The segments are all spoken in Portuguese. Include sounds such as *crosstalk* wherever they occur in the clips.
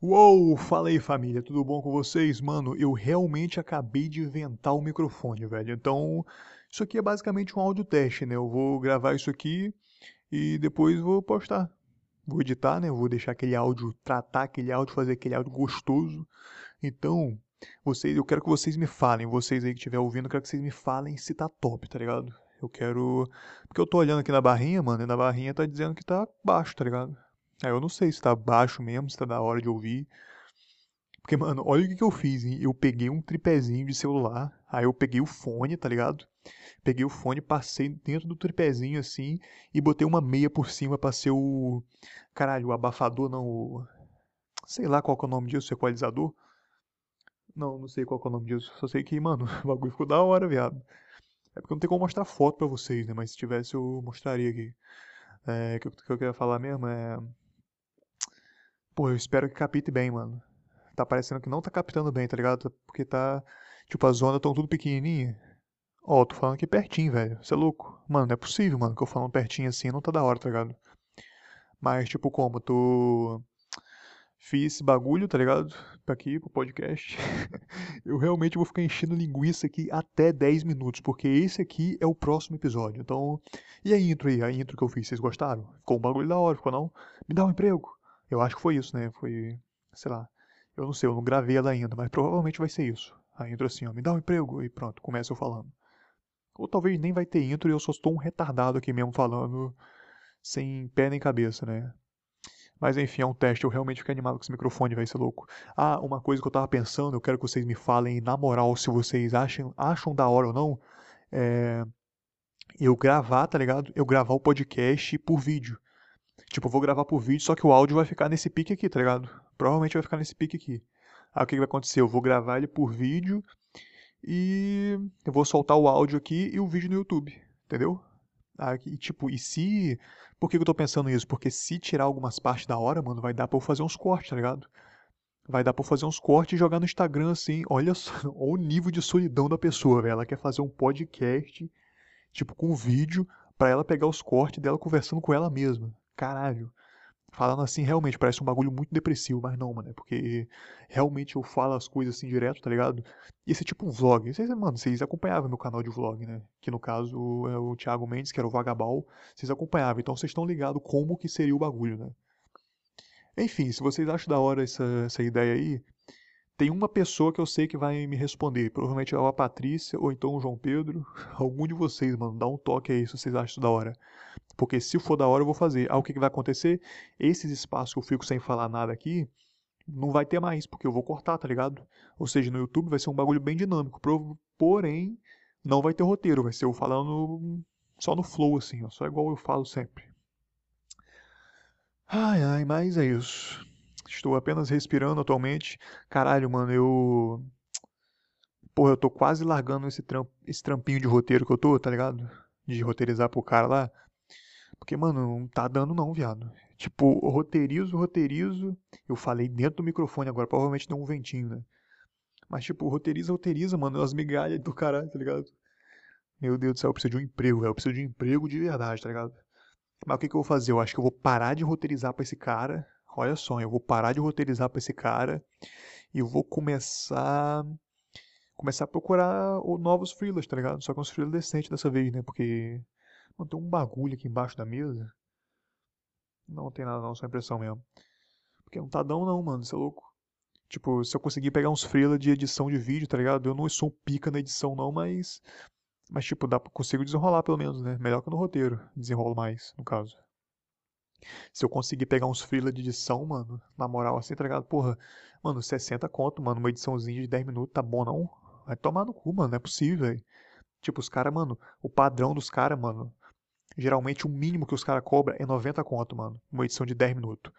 Uou, fala aí família, tudo bom com vocês? Mano, eu realmente acabei de inventar o microfone, velho. Então, isso aqui é basicamente um áudio teste, né? Eu vou gravar isso aqui e depois vou postar. Vou editar, né? Vou deixar aquele áudio, tratar aquele áudio, fazer aquele áudio gostoso. Então, vocês, eu quero que vocês me falem, vocês aí que estiver ouvindo, eu quero que vocês me falem se tá top, tá ligado? Eu quero. Porque eu tô olhando aqui na barrinha, mano, e na barrinha tá dizendo que tá baixo, tá ligado? Aí eu não sei se tá baixo mesmo, se tá da hora de ouvir. Porque, mano, olha o que, que eu fiz, hein? Eu peguei um tripézinho de celular, aí eu peguei o fone, tá ligado? Peguei o fone, passei dentro do tripézinho assim e botei uma meia por cima pra ser o. Caralho, o abafador, não. O... Sei lá qual que é o nome disso, equalizador. Não, não sei qual que é o nome disso. Só sei que, mano, *laughs* o bagulho ficou da hora, viado. É porque não tem como mostrar foto pra vocês, né? Mas se tivesse eu mostraria aqui. É, o que, que eu queria falar mesmo é. Pô, eu espero que capite bem, mano. Tá parecendo que não tá captando bem, tá ligado? Porque tá. Tipo, as ondas tão tudo pequenininha. Ó, tô falando aqui pertinho, velho. Você é louco? Mano, não é possível, mano, que eu falando pertinho assim não tá da hora, tá ligado? Mas, tipo, como? Tô. Fiz esse bagulho, tá ligado? Pra aqui, pro podcast. *laughs* eu realmente vou ficar enchendo linguiça aqui até 10 minutos, porque esse aqui é o próximo episódio. Então. E a intro aí? A intro que eu fiz, vocês gostaram? Ficou um bagulho da hora, ficou não? Me dá um emprego. Eu acho que foi isso, né? Foi. Sei lá. Eu não sei, eu não gravei ela ainda, mas provavelmente vai ser isso. A intro assim, ó, me dá um emprego e pronto, começa eu falando. Ou talvez nem vai ter intro e eu só estou um retardado aqui mesmo falando sem pé nem cabeça, né? Mas enfim, é um teste, eu realmente fiquei animado com esse microfone, vai ser louco. Ah, uma coisa que eu tava pensando, eu quero que vocês me falem na moral se vocês acham, acham da hora ou não. É. Eu gravar, tá ligado? Eu gravar o podcast por vídeo. Tipo, eu vou gravar por vídeo, só que o áudio vai ficar nesse pique aqui, tá ligado? Provavelmente vai ficar nesse pique aqui. Aí o que, que vai acontecer? Eu vou gravar ele por vídeo e eu vou soltar o áudio aqui e o vídeo no YouTube, entendeu? Aí, tipo, e se. Por que, que eu tô pensando isso? Porque se tirar algumas partes da hora, mano, vai dar pra eu fazer uns cortes, tá ligado? Vai dar pra fazer uns cortes e jogar no Instagram assim. Olha só *laughs* olha o nível de solidão da pessoa, velho. Ela quer fazer um podcast, tipo, com vídeo, pra ela pegar os cortes dela conversando com ela mesma caralho. Falando assim, realmente parece um bagulho muito depressivo, mas não, mano. É porque realmente eu falo as coisas assim direto, tá ligado? E esse é tipo um vlog. Vocês, mano, vocês acompanhavam meu canal de vlog, né? Que no caso é o Thiago Mendes, que era o Vagabal. Vocês acompanhavam, então vocês estão ligados como que seria o bagulho, né? Enfim, se vocês acham da hora essa, essa ideia aí, tem uma pessoa que eu sei que vai me responder. Provavelmente é a Patrícia ou então o João Pedro. *laughs* Algum de vocês, mano. Dá um toque aí se vocês acham isso da hora. Porque se for da hora eu vou fazer. Aí o que, que vai acontecer? Esses espaços que eu fico sem falar nada aqui, não vai ter mais, porque eu vou cortar, tá ligado? Ou seja, no YouTube vai ser um bagulho bem dinâmico. Porém, não vai ter roteiro. Vai ser eu falando só no flow, assim, ó. Só igual eu falo sempre. Ai, ai, mas é isso. Estou apenas respirando atualmente. Caralho, mano, eu. Porra, eu tô quase largando esse, tramp... esse trampinho de roteiro que eu tô, tá ligado? De roteirizar pro cara lá. Porque, mano, não tá dando não, viado. Tipo, roteirizo, roteirizo. Eu falei dentro do microfone agora, provavelmente deu um ventinho, né? Mas, tipo, roteiriza, roteiriza, mano. As migalhas do caralho, tá ligado? Meu Deus do céu, eu preciso de um emprego, velho. Eu preciso de um emprego de verdade, tá ligado? Mas o que, que eu vou fazer? Eu acho que eu vou parar de roteirizar pra esse cara olha só, eu vou parar de roteirizar para esse cara e eu vou começar começar a procurar novos freelas, tá ligado? Só que uns freelas decentes dessa vez, né? Porque mano, tem um bagulho aqui embaixo da mesa. Não tem nada não, só impressão mesmo. Porque não tá dão não, mano, isso é louco. Tipo, se eu conseguir pegar uns freelas de edição de vídeo, tá ligado? Eu não sou pica na edição não, mas mas tipo, dá, consigo desenrolar pelo menos, né? Melhor que no roteiro, desenrolo mais, no caso. Se eu conseguir pegar uns freela de edição, mano, na moral, assim, tá ligado? Porra, mano, 60 conto, mano, uma ediçãozinha de 10 minutos, tá bom não? Vai tomar no cu, mano, não é possível, velho. Tipo, os caras, mano, o padrão dos caras, mano, geralmente o mínimo que os caras cobram é 90 conto, mano, uma edição de 10 minutos.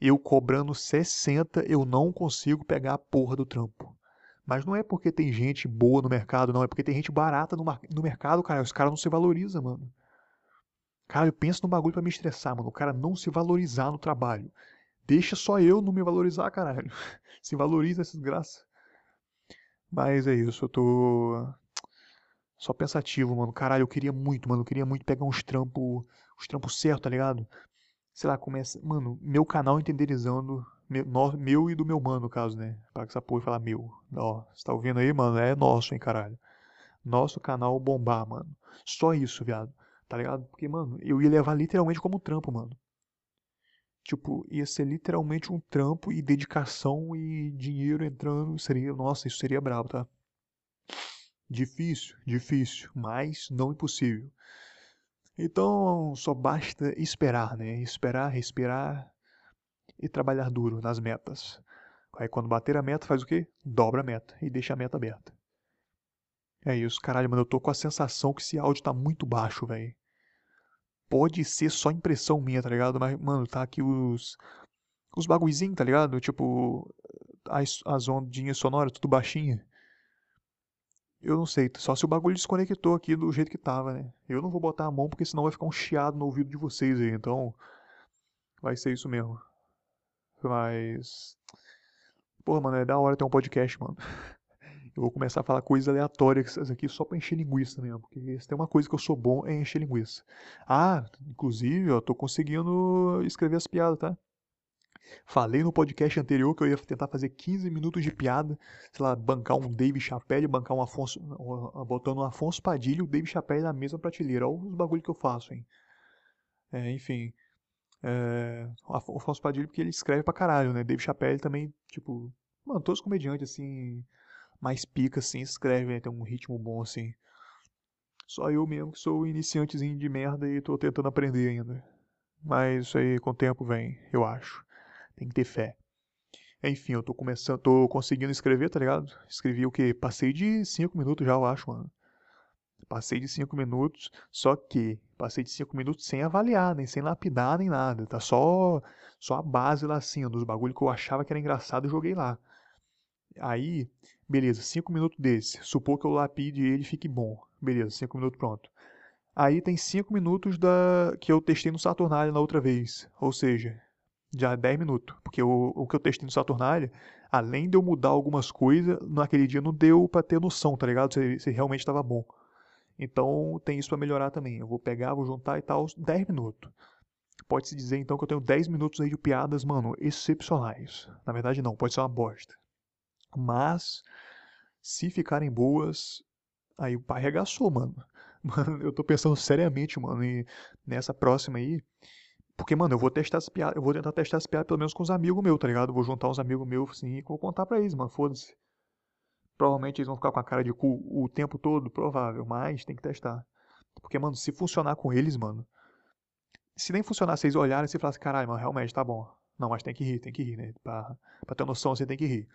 Eu cobrando 60, eu não consigo pegar a porra do trampo. Mas não é porque tem gente boa no mercado, não. É porque tem gente barata no, no mercado, cara. Os caras não se valorizam, mano. Cara, eu penso no bagulho para me estressar, mano. O cara não se valorizar no trabalho. Deixa só eu não me valorizar, caralho. *laughs* Se valoriza essa desgraça. Mas é isso, eu tô só pensativo, mano. Caralho, eu queria muito, mano. Eu queria muito pegar uns trampos, uns trampos certos, tá ligado? Sei lá, começa, mano, meu canal entenderizando Meu, meu e do meu mano, no caso, né? Para que essa porra falar meu. Ó, você tá ouvindo aí, mano? É nosso, hein, caralho. Nosso canal bombar, mano. Só isso, viado. Tá ligado? Porque, mano, eu ia levar literalmente como trampo, mano. Tipo, ia ser literalmente um trampo e dedicação e dinheiro entrando. Seria, nossa, isso seria brabo, tá? Difícil, difícil, mas não impossível. Então, só basta esperar, né? Esperar, respirar e trabalhar duro nas metas. Aí quando bater a meta, faz o quê? Dobra a meta e deixa a meta aberta. É isso, caralho, mano, eu tô com a sensação que esse áudio tá muito baixo, velho. Pode ser só impressão minha, tá ligado? Mas, mano, tá aqui os. Os bagulhozinhos, tá ligado? Tipo. As, as ondinhas sonoras, tudo baixinha. Eu não sei, só se o bagulho desconectou aqui do jeito que tava, né? Eu não vou botar a mão porque senão vai ficar um chiado no ouvido de vocês aí, então. Vai ser isso mesmo. Mas. Porra, mano, é da hora ter um podcast, mano. *laughs* Eu vou começar a falar coisas aleatórias aqui só pra encher linguiça mesmo. Porque se tem uma coisa que eu sou bom é encher linguiça. Ah, inclusive, eu tô conseguindo escrever as piadas, tá? Falei no podcast anterior que eu ia tentar fazer 15 minutos de piada, sei lá, bancar um Dave Chappelle, bancar um Afonso, botando um Afonso Padilha e o Dave Chappelle na mesma prateleira. Olha os bagulho que eu faço, hein? É, enfim. É, o Afonso Padilha porque ele escreve pra caralho, né? Dave Chappelle também, tipo... Mano, todos os comediantes, assim, mais pica, assim, escrevem, né? Tem um ritmo bom, assim. Só eu mesmo que sou iniciantezinho de merda e tô tentando aprender ainda. Mas isso aí com o tempo vem, eu acho. Tem que ter fé. Enfim, eu tô começando, tô conseguindo escrever, tá ligado? Escrevi o que? Passei de 5 minutos já, eu acho, mano. Passei de 5 minutos, só que passei de 5 minutos sem avaliar, nem sem lapidar, nem nada. Tá só só a base lá assim, dos bagulho que eu achava que era engraçado e joguei lá. Aí, beleza, 5 minutos desse. Supor que eu lapide ele fique bom. Beleza, 5 minutos pronto. Aí tem 5 minutos da que eu testei no Saturnália na outra vez. Ou seja, já 10 minutos. Porque o, o que eu testei no Saturnália, além de eu mudar algumas coisas, naquele dia não deu pra ter noção, tá ligado? Se, se realmente estava bom. Então tem isso para melhorar também. Eu vou pegar, vou juntar e tal, 10 minutos. Pode-se dizer então que eu tenho 10 minutos aí de piadas, mano, excepcionais. Na verdade não, pode ser uma bosta. Mas, se ficarem boas, aí o pai arregaçou, mano. *laughs* Mano, eu tô pensando seriamente, mano, e nessa próxima aí, porque, mano, eu vou testar as piadas, eu vou tentar testar as piadas pelo menos com os amigos meus, tá ligado? vou juntar uns amigos meus assim e vou contar pra eles, mano, foda-se. Provavelmente eles vão ficar com a cara de cu o tempo todo, provável, mas tem que testar. Porque, mano, se funcionar com eles, mano. Se nem funcionar, vocês olharem e falarem assim, caralho, mano, realmente tá bom. Não, mas tem que rir, tem que rir, né? Pra, pra ter noção, você tem que rir.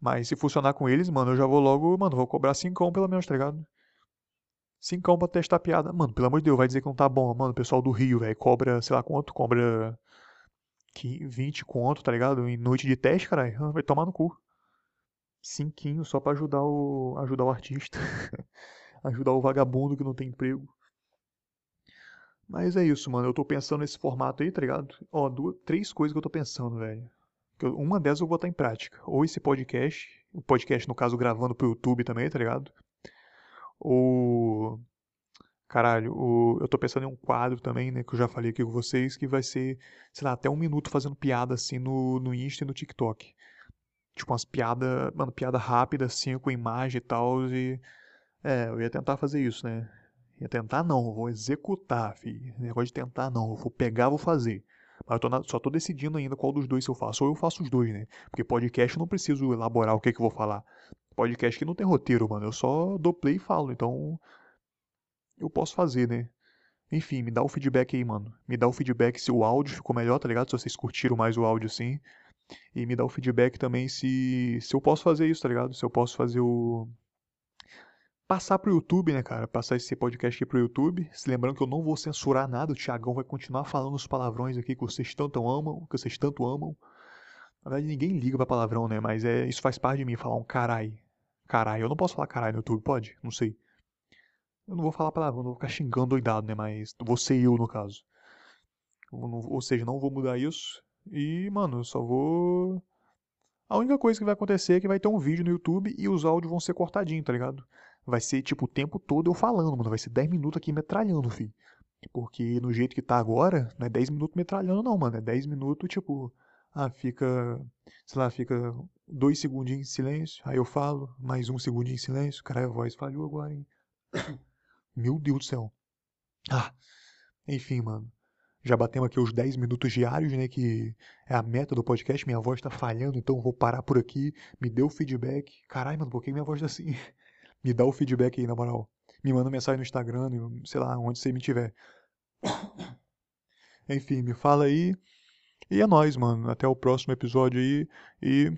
Mas se funcionar com eles, mano, eu já vou logo, mano, vou cobrar 5 pelo menos, tá ligado? Cincão pra testar a piada. Mano, pelo amor de Deus, vai dizer que não tá bom. Mano, o pessoal do Rio, velho, cobra, sei lá quanto, cobra 20 conto, tá ligado? Em noite de teste, caralho. *laughs* Vai tomar no cu. Cinquinho só pra ajudar o, ajudar o artista. *laughs* ajudar o vagabundo que não tem emprego. Mas é isso, mano. Eu tô pensando nesse formato aí, tá ligado? Ó, duas, três coisas que eu tô pensando, velho. Uma delas eu vou botar em prática. Ou esse podcast, o podcast, no caso, gravando pro YouTube também, tá ligado? O. Caralho, o... eu tô pensando em um quadro também, né? Que eu já falei aqui com vocês, que vai ser, sei lá, até um minuto fazendo piada assim no, no Insta e no TikTok. Tipo, umas piadas, mano, piada rápida assim, com imagem e tal. E. É, eu ia tentar fazer isso, né? Ia tentar não, vou executar, fi. Negócio de tentar não, eu vou pegar, vou fazer. Mas eu tô na... só tô decidindo ainda qual dos dois eu faço. Ou eu faço os dois, né? Porque podcast eu não preciso elaborar o que, é que eu vou falar podcast que não tem roteiro, mano. Eu só dou play e falo. Então, eu posso fazer, né? Enfim, me dá o feedback aí, mano. Me dá o feedback se o áudio ficou melhor, tá ligado? Se vocês curtiram mais o áudio assim. E me dá o feedback também se, se eu posso fazer isso, tá ligado? Se eu posso fazer o. Passar pro YouTube, né, cara? Passar esse podcast aqui pro YouTube. Se lembrando que eu não vou censurar nada, o Thiagão vai continuar falando os palavrões aqui que vocês tanto amam, que vocês tanto amam. Na verdade, ninguém liga pra palavrão, né? Mas é, isso faz parte de mim, falar um carai. Carai, eu não posso falar carai no YouTube, pode? Não sei. Eu não vou falar palavrão, não vou ficar xingando doidado, né? Mas vou ser eu, no caso. Ou seja, não vou mudar isso. E, mano, eu só vou. A única coisa que vai acontecer é que vai ter um vídeo no YouTube e os áudios vão ser cortadinhos, tá ligado? Vai ser, tipo, o tempo todo eu falando, mano. Vai ser 10 minutos aqui metralhando, fi. Porque no jeito que tá agora, não é 10 minutos metralhando, não, mano. É 10 minutos, tipo, Ah, fica, sei lá, fica dois segundinhos em silêncio, aí eu falo, mais um segundinho em silêncio, cara, a voz falhou agora, hein? *coughs* Meu Deus do céu. Ah, enfim, mano. Já batemos aqui os 10 minutos diários, né? Que é a meta do podcast. Minha voz tá falhando, então vou parar por aqui. Me o feedback. Caralho, mano, por que minha voz tá assim? *laughs* Me dá o feedback aí, na moral. Me manda mensagem no Instagram, sei lá, onde você me tiver. *coughs* Enfim, me fala aí. E é nóis, mano. Até o próximo episódio aí. E